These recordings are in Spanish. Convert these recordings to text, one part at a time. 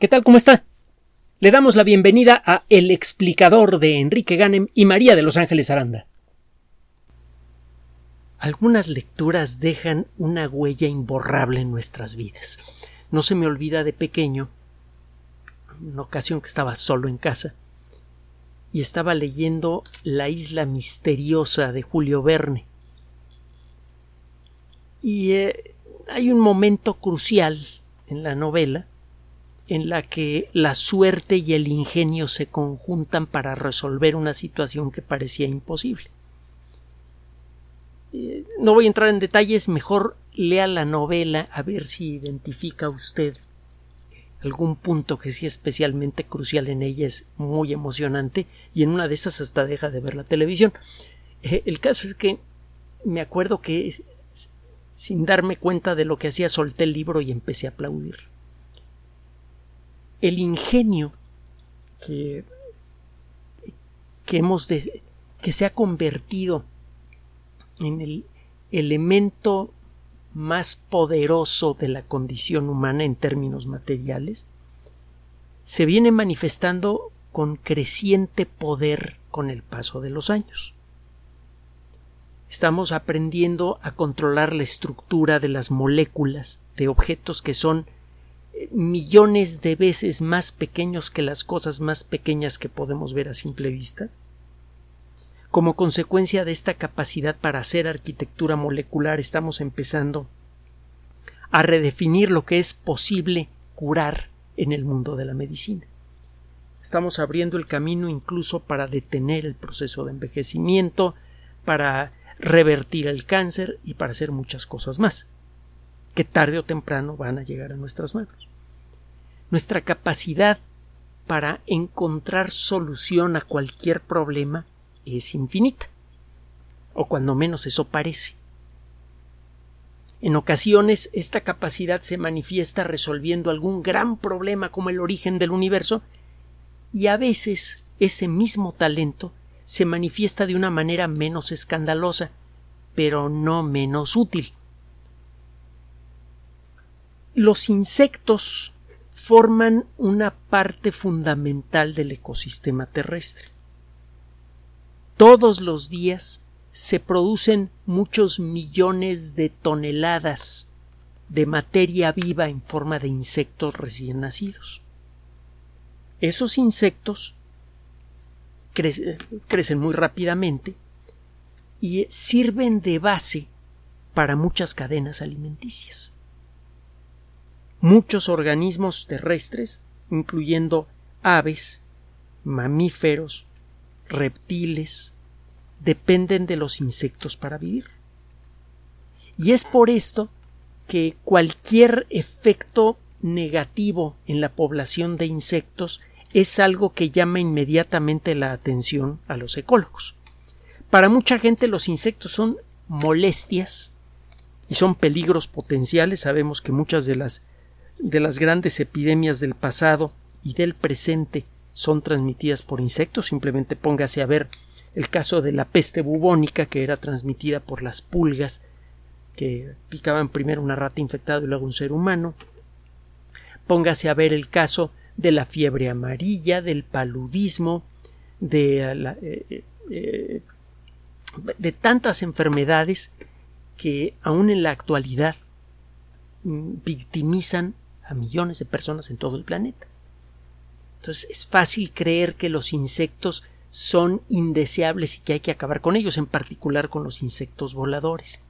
¿Qué tal? ¿Cómo está? Le damos la bienvenida a El explicador de Enrique Ganem y María de Los Ángeles Aranda. Algunas lecturas dejan una huella imborrable en nuestras vidas. No se me olvida de pequeño, una ocasión que estaba solo en casa, y estaba leyendo La isla misteriosa de Julio Verne. Y eh, hay un momento crucial en la novela en la que la suerte y el ingenio se conjuntan para resolver una situación que parecía imposible. Eh, no voy a entrar en detalles, mejor lea la novela a ver si identifica usted algún punto que sea especialmente crucial en ella, es muy emocionante y en una de esas hasta deja de ver la televisión. Eh, el caso es que me acuerdo que sin darme cuenta de lo que hacía solté el libro y empecé a aplaudir el ingenio que, hemos que se ha convertido en el elemento más poderoso de la condición humana en términos materiales, se viene manifestando con creciente poder con el paso de los años. Estamos aprendiendo a controlar la estructura de las moléculas de objetos que son millones de veces más pequeños que las cosas más pequeñas que podemos ver a simple vista? Como consecuencia de esta capacidad para hacer arquitectura molecular estamos empezando a redefinir lo que es posible curar en el mundo de la medicina. Estamos abriendo el camino incluso para detener el proceso de envejecimiento, para revertir el cáncer y para hacer muchas cosas más que tarde o temprano van a llegar a nuestras manos. Nuestra capacidad para encontrar solución a cualquier problema es infinita, o cuando menos eso parece. En ocasiones esta capacidad se manifiesta resolviendo algún gran problema como el origen del universo, y a veces ese mismo talento se manifiesta de una manera menos escandalosa, pero no menos útil. Los insectos forman una parte fundamental del ecosistema terrestre. Todos los días se producen muchos millones de toneladas de materia viva en forma de insectos recién nacidos. Esos insectos crecen muy rápidamente y sirven de base para muchas cadenas alimenticias muchos organismos terrestres, incluyendo aves, mamíferos, reptiles, dependen de los insectos para vivir. Y es por esto que cualquier efecto negativo en la población de insectos es algo que llama inmediatamente la atención a los ecólogos. Para mucha gente los insectos son molestias y son peligros potenciales. Sabemos que muchas de las de las grandes epidemias del pasado y del presente son transmitidas por insectos. Simplemente póngase a ver el caso de la peste bubónica, que era transmitida por las pulgas que picaban primero una rata infectada y luego un ser humano. Póngase a ver el caso de la fiebre amarilla, del paludismo, de, la, eh, eh, de tantas enfermedades que aún en la actualidad mm, victimizan a millones de personas en todo el planeta. Entonces es fácil creer que los insectos son indeseables y que hay que acabar con ellos, en particular con los insectos voladores.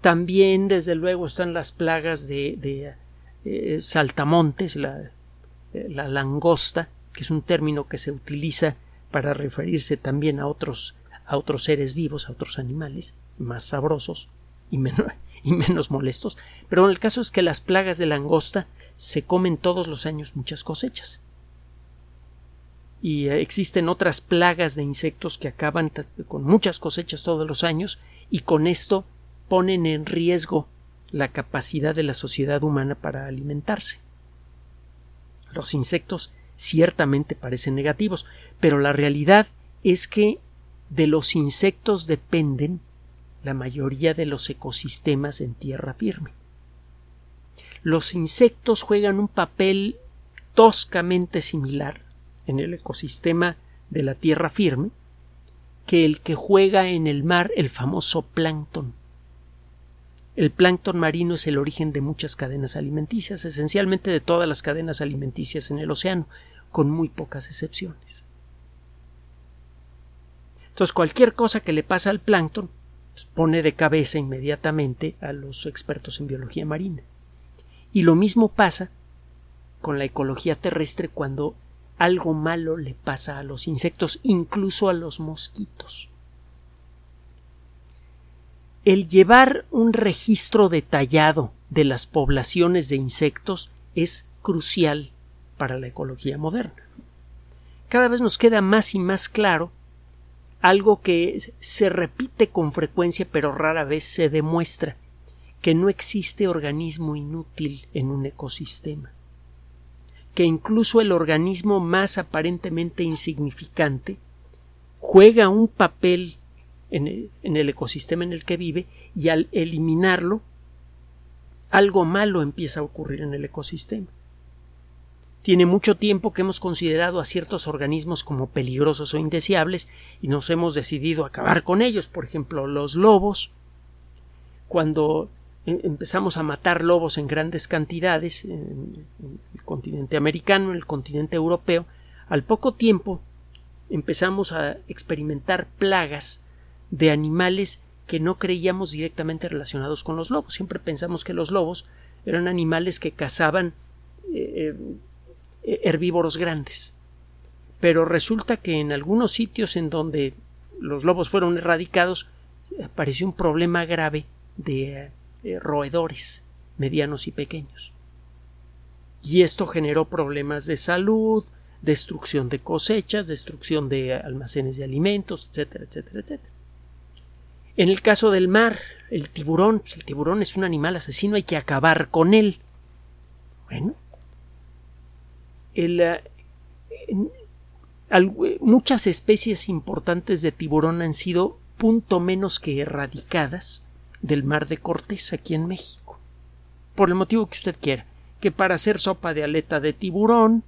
También, desde luego, están las plagas de, eh, saltamontes, la, eh, la langosta, que es un término que se utiliza para referirse también a otros, a otros seres vivos, a otros animales más sabrosos y menos, molestos, pero el caso es que las plagas de langosta se comen todos los años muchas cosechas. Y eh, existen otras plagas de insectos que acaban con muchas cosechas todos los años y con esto ponen en riesgo la capacidad de la sociedad humana para alimentarse. Los insectos ciertamente parecen negativos, pero la realidad es que de los insectos dependen la mayoría de los ecosistemas en tierra firme. Los insectos juegan un papel toscamente similar en el ecosistema de la tierra firme que el que juega en el mar el famoso plancton. El plancton marino es el origen de muchas cadenas alimenticias, esencialmente de todas las cadenas alimenticias en el océano, con muy pocas excepciones. Entonces, cualquier cosa que le pasa al plancton pone de cabeza inmediatamente a los expertos en biología marina. Y lo mismo pasa con la ecología terrestre cuando algo malo le pasa a los insectos, incluso a los mosquitos. El llevar un registro detallado de las poblaciones de insectos es crucial para la ecología moderna. Cada vez nos queda más y más claro algo que se repite con frecuencia pero rara vez se demuestra que no existe organismo inútil en un ecosistema que incluso el organismo más aparentemente insignificante juega un papel en el, ecosistema en el que vive y al eliminarlo algo malo empieza a ocurrir en el ecosistema. Tiene mucho tiempo que hemos considerado a ciertos organismos como peligrosos o indeseables y nos hemos decidido acabar con ellos. Por ejemplo, los lobos. Cuando em, empezamos a matar lobos en grandes cantidades en el continente americano, en el continente europeo, al poco tiempo empezamos a experimentar plagas de animales que no creíamos directamente relacionados con los lobos. Siempre pensamos que los lobos eran animales que cazaban eh, eh, eh, herbívoros grandes. Pero resulta que en algunos sitios en donde los lobos fueron erradicados apareció un problema grave de eh, roedores medianos y pequeños. Y esto generó problemas de salud, destrucción de cosechas, destrucción de almacenes de alimentos, etcétera, etcétera, etcétera. En el caso del mar, el tiburón, pues, el tiburón es un animal asesino, hay que acabar con él. Bueno, eh, muchas especies importantes de tiburón han sido punto menos que erradicadas del mar de Cortés aquí en México. Por el motivo que usted quiera. Que para hacer sopa de aleta de tiburón,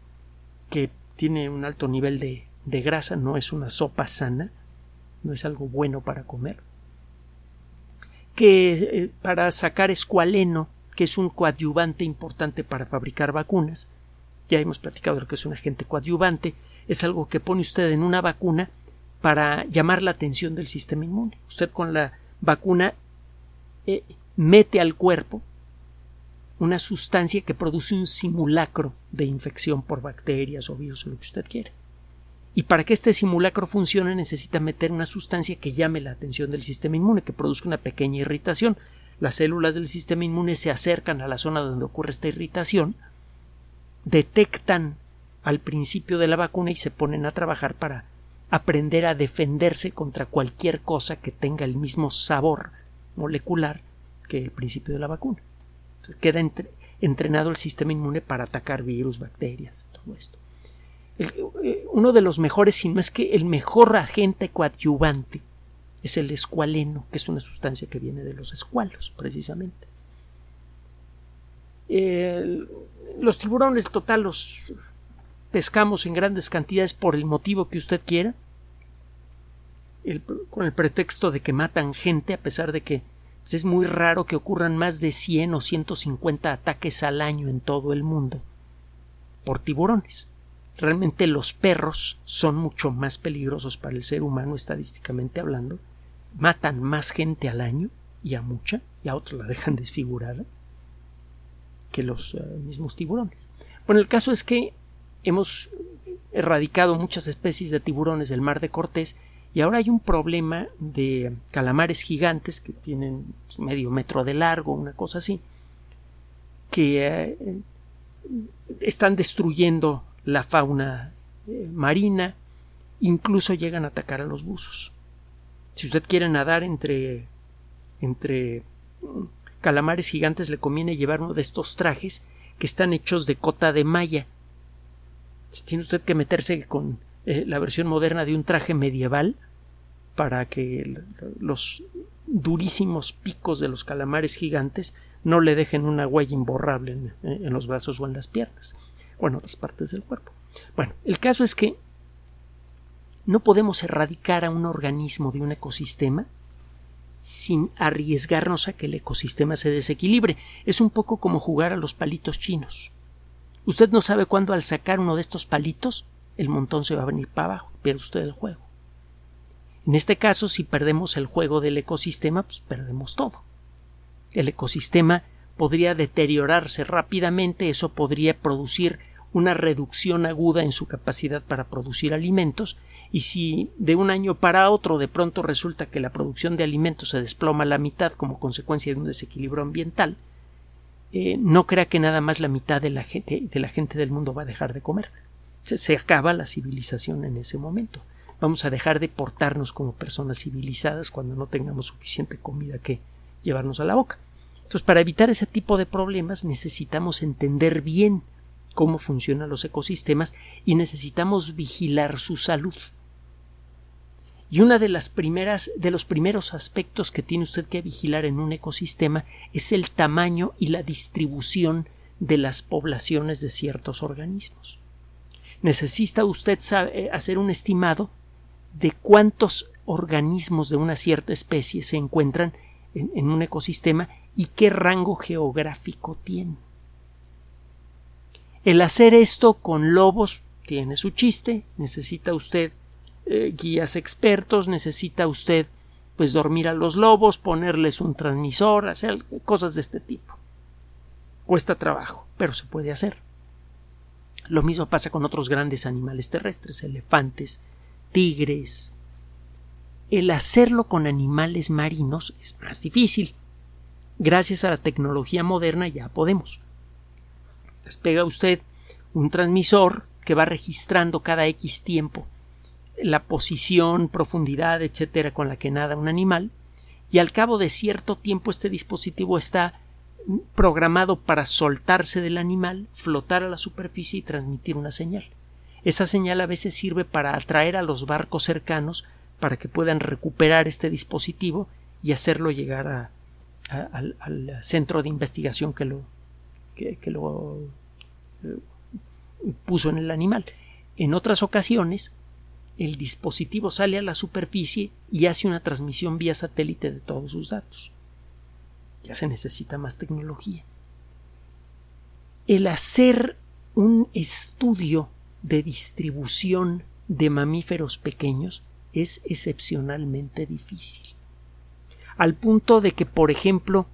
que tiene un alto nivel de, de grasa, no es una sopa sana, no es algo bueno para comer. Que eh, para sacar escualeno, que es un coadyuvante importante para fabricar vacunas, ya hemos platicado de lo que es un agente coadyuvante, es algo que pone usted en una vacuna para llamar la atención del sistema inmune. Usted con la vacuna eh, mete al cuerpo una sustancia que produce un simulacro de infección por bacterias o virus o lo que usted quiere. Y para que este simulacro funcione necesita meter una sustancia que llame la atención del sistema inmune, que produzca una pequeña irritación. Las células del sistema inmune se acercan a la zona donde ocurre esta irritación, detectan al principio de la vacuna y se ponen a trabajar para aprender a defenderse contra cualquier cosa que tenga el mismo sabor molecular que el principio de la vacuna. queda entrenado el sistema inmune para atacar virus, bacterias, todo esto. Eh, uno de los mejores, si no es que el mejor agente coadyuvante, es el escualeno, que es una sustancia que viene de los escualos, precisamente. El, los tiburones total los pescamos en grandes cantidades por el motivo que usted quiera, con el pretexto de que matan gente, a pesar de que pues, es muy raro que ocurran más de 100 o 150 ataques al año en todo el mundo por tiburones. Realmente los perros son mucho más peligrosos para el ser humano estadísticamente hablando, matan más gente al año y a mucha, y a otros la dejan desfigurada que los eh, mismos tiburones. Bueno, el caso es que hemos erradicado muchas especies de tiburones del mar de Cortés y ahora hay un problema de calamares gigantes que tienen medio metro de largo, una cosa así, que eh, están destruyendo la fauna eh, marina, incluso llegan a atacar a los buzos. Si usted quiere nadar entre entre calamares gigantes le conviene llevar uno de estos trajes que están hechos de cota de malla. Tiene usted que meterse con eh, la versión moderna de un traje medieval para que los durísimos picos de los calamares gigantes no le dejen una huella imborrable en, en, los brazos o en las piernas. o en otras partes del cuerpo. Bueno, el caso es que no podemos erradicar a un organismo de un ecosistema sin arriesgarnos a que el ecosistema se desequilibre. Es un poco como jugar a los palitos chinos. Usted no sabe cuándo al sacar uno de estos palitos el montón se va a venir para abajo y pierde usted el juego. En este caso, si perdemos el juego del ecosistema, pues perdemos todo. El ecosistema podría deteriorarse rápidamente, eso podría producir una reducción aguda en su capacidad para producir alimentos y si de un año para otro de pronto resulta que la producción de alimentos se desploma a la mitad como consecuencia de un desequilibrio ambiental, eh, no crea que nada más la mitad de la, gente, de la gente del mundo va a dejar de comer. Se, se acaba la civilización en ese momento. Vamos a dejar de portarnos como personas civilizadas cuando no tengamos suficiente comida que llevarnos a la boca. Entonces, para evitar ese tipo de problemas necesitamos entender bien cómo funcionan los ecosistemas y necesitamos vigilar su salud. Y una de las primeras de los primeros aspectos que tiene usted que vigilar en un ecosistema es el tamaño y la distribución de las poblaciones de ciertos organismos. Necesita usted eh, hacer un estimado de cuántos organismos de una cierta especie se encuentran en, en un ecosistema y qué rango geográfico tiene. El hacer esto con lobos tiene su chiste, necesita usted eh, guías expertos, necesita usted pues dormir a los lobos, ponerles un transmisor, hacer cosas de este tipo. Cuesta trabajo, pero se puede hacer. Lo mismo pasa con otros grandes animales terrestres, elefantes, tigres. El hacerlo con animales marinos es más difícil. Gracias a la tecnología moderna ya podemos. Despega usted un transmisor que va registrando cada X tiempo la posición, profundidad, etcétera, con la que nada un animal, y al cabo de cierto tiempo este dispositivo está programado para soltarse del animal, flotar a la superficie y transmitir una señal. Esa señal a veces sirve para atraer a los barcos cercanos para que puedan recuperar este dispositivo y hacerlo llegar al, centro de investigación que lo, que, lo eh, puso en el animal. En otras ocasiones, el dispositivo sale a la superficie y hace una transmisión vía satélite de todos sus datos. Ya se necesita más tecnología. El hacer un estudio de distribución de mamíferos pequeños es excepcionalmente difícil. Al punto de que, por ejemplo,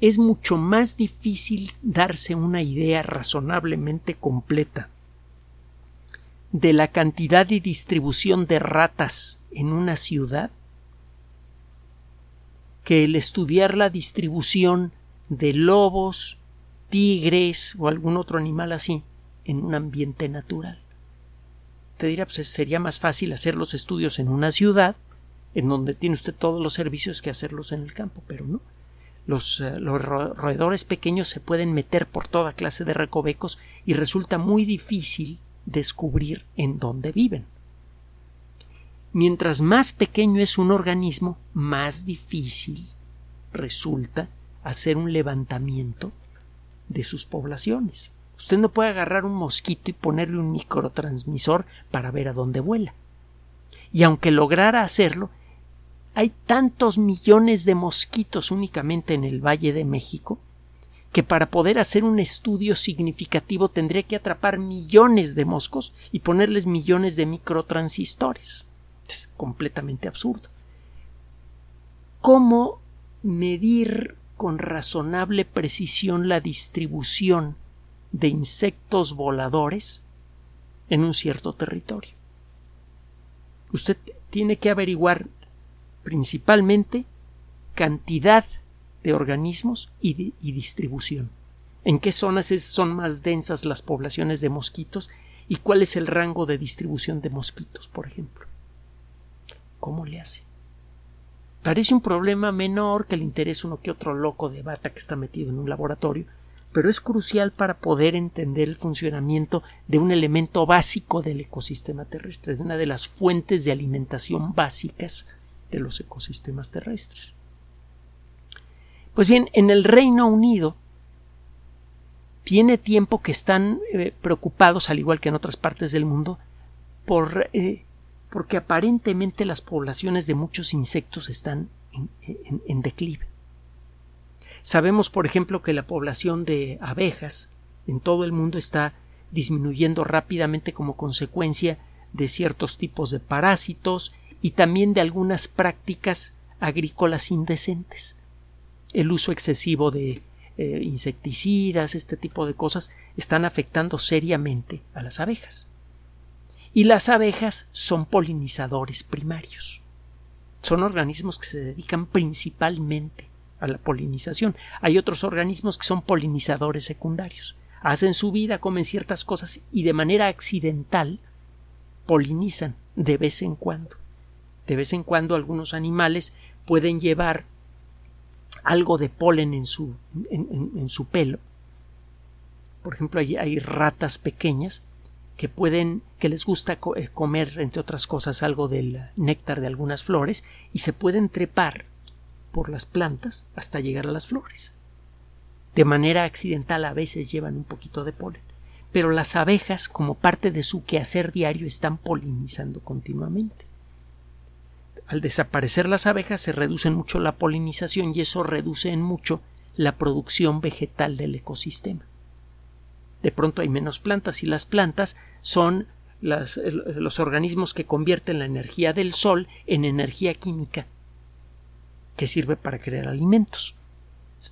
es mucho más difícil darse una idea razonablemente completa de la cantidad y distribución de ratas en una ciudad que el estudiar la distribución de lobos, tigres o algún otro animal así en un ambiente natural. Te dirá, pues sería más fácil hacer los estudios en una ciudad, en donde tiene usted todos los servicios que hacerlos en el campo, pero no. Los, eh, roedores pequeños se pueden meter por toda clase de recovecos y resulta muy difícil descubrir en dónde viven. Mientras más pequeño es un organismo, más difícil resulta hacer un levantamiento de sus poblaciones. Usted no puede agarrar un mosquito y ponerle un microtransmisor para ver a dónde vuela. Y aunque lograra hacerlo, hay tantos millones de mosquitos únicamente en el Valle de México que para poder hacer un estudio significativo tendría que atrapar millones de moscos y ponerles millones de microtransistores. Es completamente absurdo. ¿Cómo medir con razonable precisión la distribución de insectos voladores en un cierto territorio? Usted tiene que averiguar principalmente cantidad de organismos y, distribución. ¿En qué zonas son más densas las poblaciones de mosquitos? ¿Y cuál es el rango de distribución de mosquitos, por ejemplo? ¿Cómo le hace? Parece un problema menor que le interese uno que otro loco de bata que está metido en un laboratorio, pero es crucial para poder entender el funcionamiento de un elemento básico del ecosistema terrestre, de una de las fuentes de alimentación básicas de los ecosistemas terrestres. Pues bien, en el Reino Unido tiene tiempo que están eh, preocupados, al igual que en otras partes del mundo, por, eh, porque aparentemente las poblaciones de muchos insectos están en, declive. Sabemos, por ejemplo, que la población de abejas en todo el mundo está disminuyendo rápidamente como consecuencia de ciertos tipos de parásitos y también de algunas prácticas agrícolas indecentes. El uso excesivo de eh, insecticidas, este tipo de cosas, están afectando seriamente a las abejas. Y las abejas son polinizadores primarios. Son organismos que se dedican principalmente a la polinización. Hay otros organismos que son polinizadores secundarios. Hacen su vida, comen ciertas cosas y de manera accidental polinizan de vez en cuando. De vez en cuando algunos animales pueden llevar algo de polen en su, en, su pelo. Por ejemplo, hay, hay, ratas pequeñas que pueden, que les gusta eh, comer, entre otras cosas, algo del néctar de algunas flores y se pueden trepar por las plantas hasta llegar a las flores. De manera accidental a veces llevan un poquito de polen, pero las abejas, como parte de su quehacer diario, están polinizando continuamente. Al desaparecer las abejas se reduce mucho la polinización y eso reduce en mucho la producción vegetal del ecosistema. De pronto hay menos plantas y las plantas son los organismos que convierten la energía del sol en energía química que sirve para crear alimentos.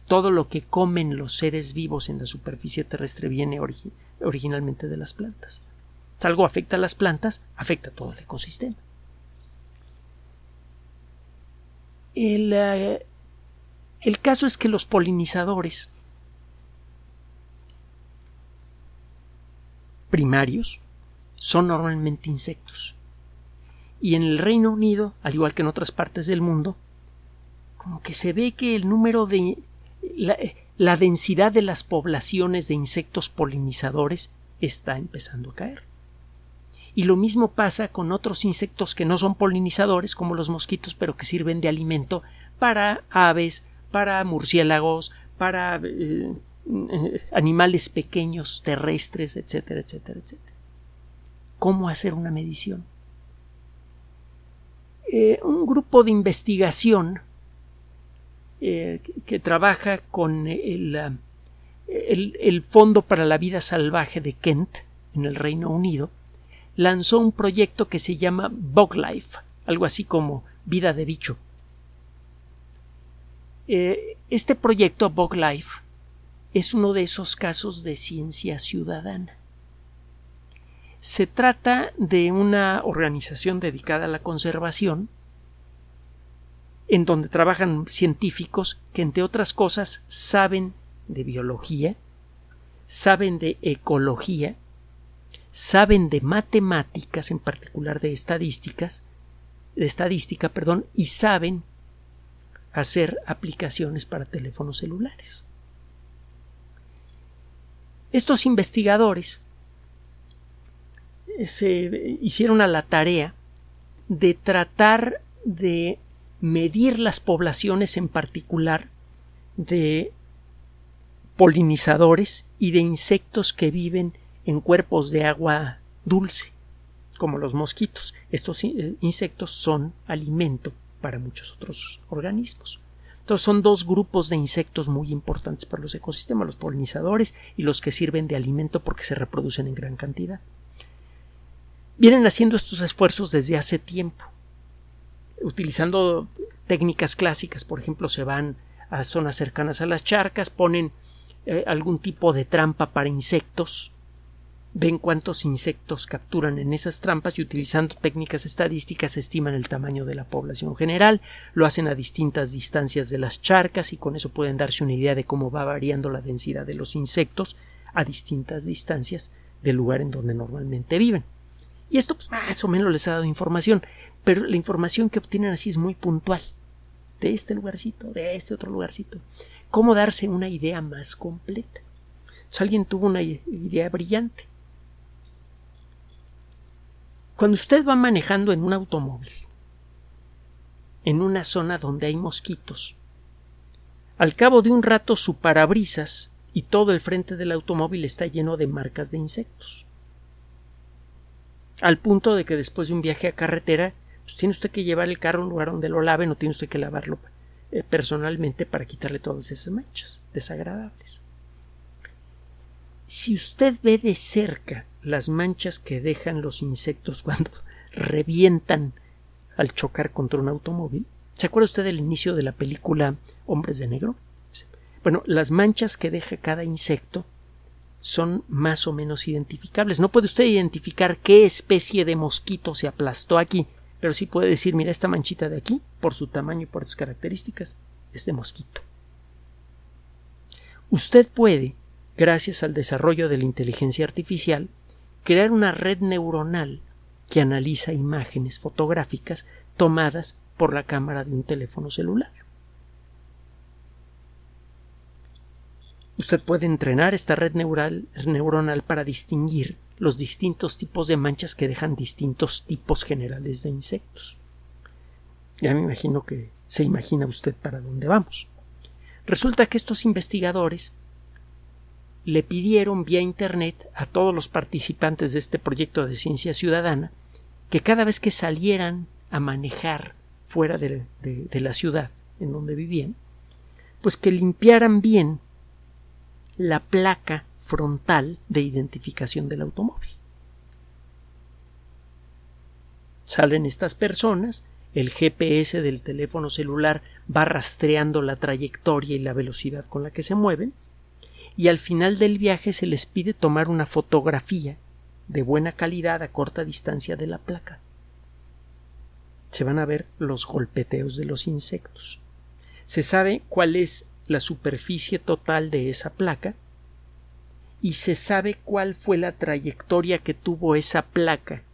Todo lo que comen los seres vivos en la superficie terrestre viene originalmente de las plantas. Si algo afecta a las plantas, afecta a todo el ecosistema. Eh, el, caso es que los polinizadores primarios son normalmente insectos. Y en el Reino Unido, al igual que en otras partes del mundo, como que se ve que el número de la, densidad de las poblaciones de insectos polinizadores está empezando a caer. Y lo mismo pasa con otros insectos que no son polinizadores, como los mosquitos, pero que sirven de alimento para aves, para murciélagos, para eh, eh, animales pequeños, terrestres, etcétera, etcétera, etcétera. ¿Cómo hacer una medición? Eh, un grupo de investigación que, trabaja con el, el Fondo para la Vida Salvaje de Kent, en el Reino Unido, lanzó un proyecto que se llama Bug Life, algo así como vida de bicho. Eh, este proyecto Bug Life es uno de esos casos de ciencia ciudadana. Se trata de una organización dedicada a la conservación, en donde trabajan científicos que, entre otras cosas, saben de biología, saben de ecología, saben de matemáticas, en particular de estadísticas, de estadística, perdón, y saben hacer aplicaciones para teléfonos celulares. Estos investigadores se hicieron a la tarea de tratar de medir las poblaciones en particular de polinizadores y de insectos que viven en cuerpos de agua dulce, como los mosquitos. Estos eh, insectos son alimento para muchos otros organismos. Entonces son dos grupos de insectos muy importantes para los ecosistemas, los polinizadores y los que sirven de alimento porque se reproducen en gran cantidad. Vienen haciendo estos esfuerzos desde hace tiempo, utilizando técnicas clásicas, por ejemplo, se van a zonas cercanas a las charcas, ponen eh, algún tipo de trampa para insectos, ven cuántos insectos capturan en esas trampas y utilizando técnicas estadísticas estiman el tamaño de la población general, lo hacen a distintas distancias de las charcas y con eso pueden darse una idea de cómo va variando la densidad de los insectos a distintas distancias del lugar en donde normalmente viven. Y esto pues, más o menos les ha dado información, pero la información que obtienen así es muy puntual. De este lugarcito, de este otro lugarcito. ¿Cómo darse una idea más completa? alguien tuvo una idea brillante cuando usted va manejando en un automóvil, en una zona donde hay mosquitos, al cabo de un rato su parabrisas y todo el frente del automóvil está lleno de marcas de insectos. Al punto de que después de un viaje a carretera, pues tiene usted que llevar el carro a un lugar donde lo lave, no tiene usted que lavarlo eh, personalmente para quitarle todas esas manchas desagradables. Si usted ve de cerca las manchas que dejan los insectos cuando revientan al chocar contra un automóvil, ¿se acuerda usted del inicio de la película Hombres de Negro? Bueno, las manchas que deja cada insecto son más o menos identificables. No puede usted identificar qué especie de mosquito se aplastó aquí, pero sí puede decir, mira, esta manchita de aquí, por su tamaño y por sus características, es de mosquito. Usted puede, gracias al desarrollo de la inteligencia artificial, crear una red neuronal que analiza imágenes fotográficas tomadas por la cámara de un teléfono celular. Usted puede entrenar esta red neuronal para distinguir los distintos tipos de manchas que dejan distintos tipos generales de insectos. Ya me imagino que se imagina usted para dónde vamos. Resulta que estos investigadores le pidieron vía Internet a todos los participantes de este proyecto de ciencia ciudadana que cada vez que salieran a manejar fuera de, la ciudad en donde vivían, pues que limpiaran bien la placa frontal de identificación del automóvil. Salen estas personas, el GPS del teléfono celular va rastreando la trayectoria y la velocidad con la que se mueven, y al final del viaje se les pide tomar una fotografía de buena calidad a corta distancia de la placa. Se van a ver los golpeteos de los insectos. Se sabe cuál es la superficie total de esa placa y se sabe cuál fue la trayectoria que tuvo esa placa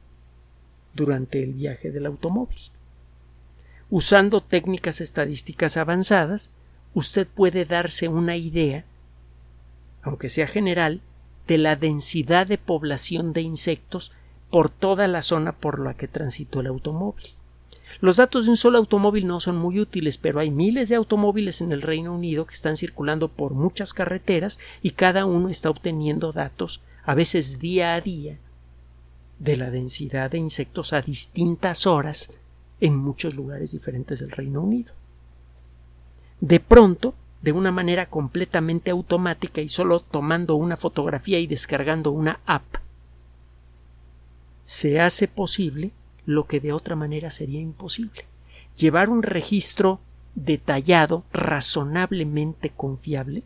durante el viaje del automóvil. Usando técnicas estadísticas avanzadas, usted puede darse una idea, aunque sea general, de la densidad de población de insectos por toda la zona por la que transitó el automóvil. Los datos de un solo automóvil no son muy útiles, pero hay miles de automóviles en el Reino Unido que están circulando por muchas carreteras y cada uno está obteniendo datos, a veces día a día, de la densidad de insectos a distintas horas en muchos lugares diferentes del Reino Unido. De pronto, de una manera completamente automática y solo tomando una fotografía y descargando una app, se hace posible lo que de otra manera sería imposible. Llevar un registro detallado, razonablemente confiable,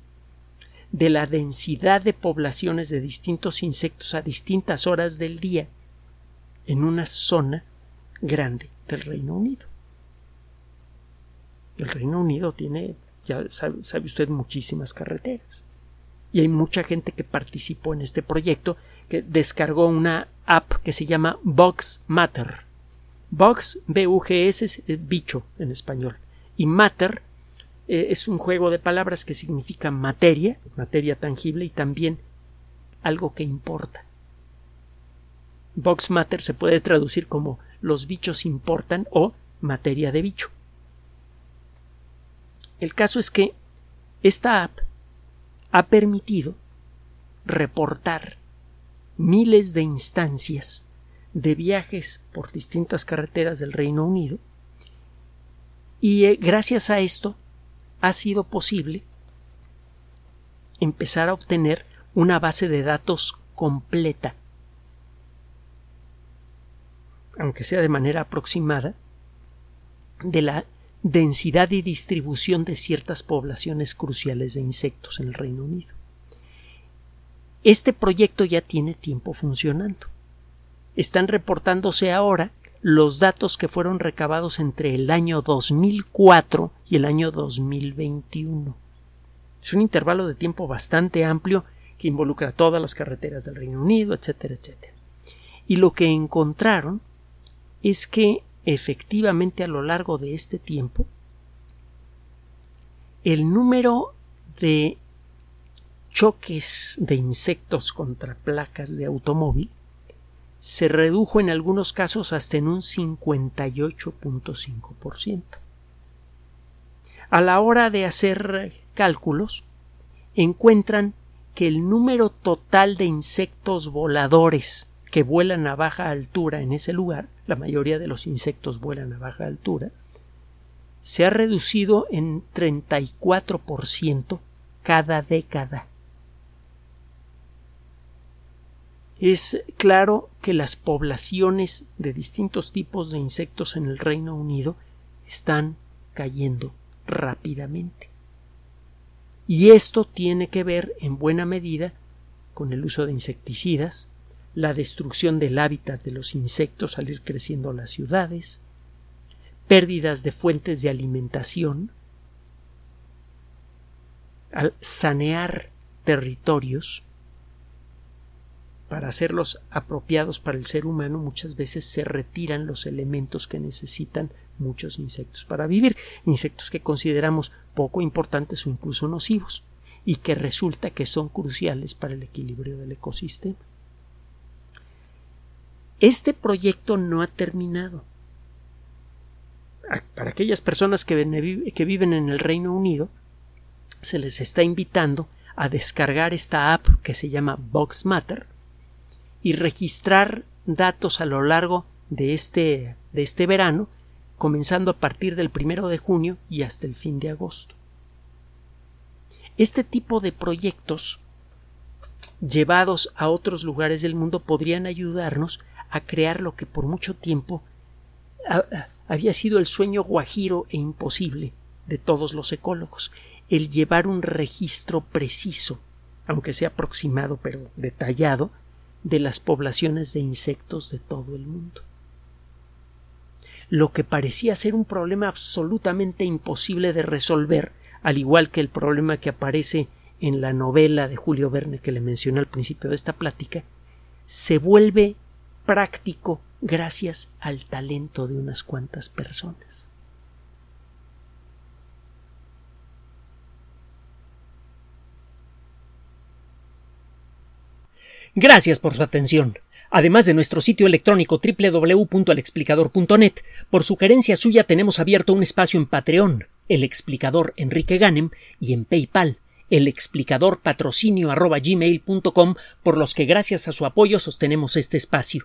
de la densidad de poblaciones de distintos insectos a distintas horas del día en una zona grande del Reino Unido. El Reino Unido tiene, ya sabe, usted, muchísimas carreteras. Y hay mucha gente que participó en este proyecto que descargó una app que se llama Box Matter. Bugs, B-U-G-S, es eh, bicho en español. Y matter eh, es un juego de palabras que significa materia, materia tangible y también algo que importa. Box matter se puede traducir como los bichos importan o materia de bicho. El caso es que esta app ha permitido reportar miles de instancias de viajes por distintas carreteras del Reino Unido y eh, gracias a esto ha sido posible empezar a obtener una base de datos completa, aunque sea de manera aproximada, de la densidad y distribución de ciertas poblaciones cruciales de insectos en el Reino Unido. Este proyecto ya tiene tiempo funcionando están reportándose ahora los datos que fueron recabados entre el año 2004 y el año 2021. Es un intervalo de tiempo bastante amplio que involucra todas las carreteras del Reino Unido, etcétera, etcétera. Y lo que encontraron es que efectivamente a lo largo de este tiempo el número de choques de insectos contra placas de automóvil se redujo en algunos casos hasta en un 58.5%. A la hora de hacer cálculos, encuentran que el número total de insectos voladores que vuelan a baja altura en ese lugar, la mayoría de los insectos vuelan a baja altura, se ha reducido en 34% cada década. Es claro que las poblaciones de distintos tipos de insectos en el Reino Unido están cayendo rápidamente. Y esto tiene que ver en buena medida con el uso de insecticidas, la destrucción del hábitat de los insectos al ir creciendo las ciudades, pérdidas de fuentes de alimentación, al sanear territorios para hacerlos apropiados para el ser humano muchas veces se retiran los elementos que necesitan muchos insectos para vivir, insectos que consideramos poco importantes o incluso nocivos y que resulta que son cruciales para el equilibrio del ecosistema. Este proyecto no ha terminado. Para aquellas personas que, viven en el Reino Unido, se les está invitando a descargar esta app que se llama Box Matter y registrar datos a lo largo de este, de este verano, comenzando a partir del primero de junio y hasta el fin de agosto. Este tipo de proyectos llevados a otros lugares del mundo podrían ayudarnos a crear lo que por mucho tiempo había sido el sueño guajiro e imposible de todos los ecólogos, el llevar un registro preciso, aunque sea aproximado pero detallado, de las poblaciones de insectos de todo el mundo. Lo que parecía ser un problema absolutamente imposible de resolver, al igual que el problema que aparece en la novela de Julio Verne que le mencioné al principio de esta plática, se vuelve práctico gracias al talento de unas cuantas personas. Gracias por su atención. Además de nuestro sitio electrónico www.alexplicador.net, por sugerencia suya tenemos abierto un espacio en Patreon, el explicador Enrique Ganem, y en PayPal, el explicador patrocinio por los que gracias a su apoyo sostenemos este espacio.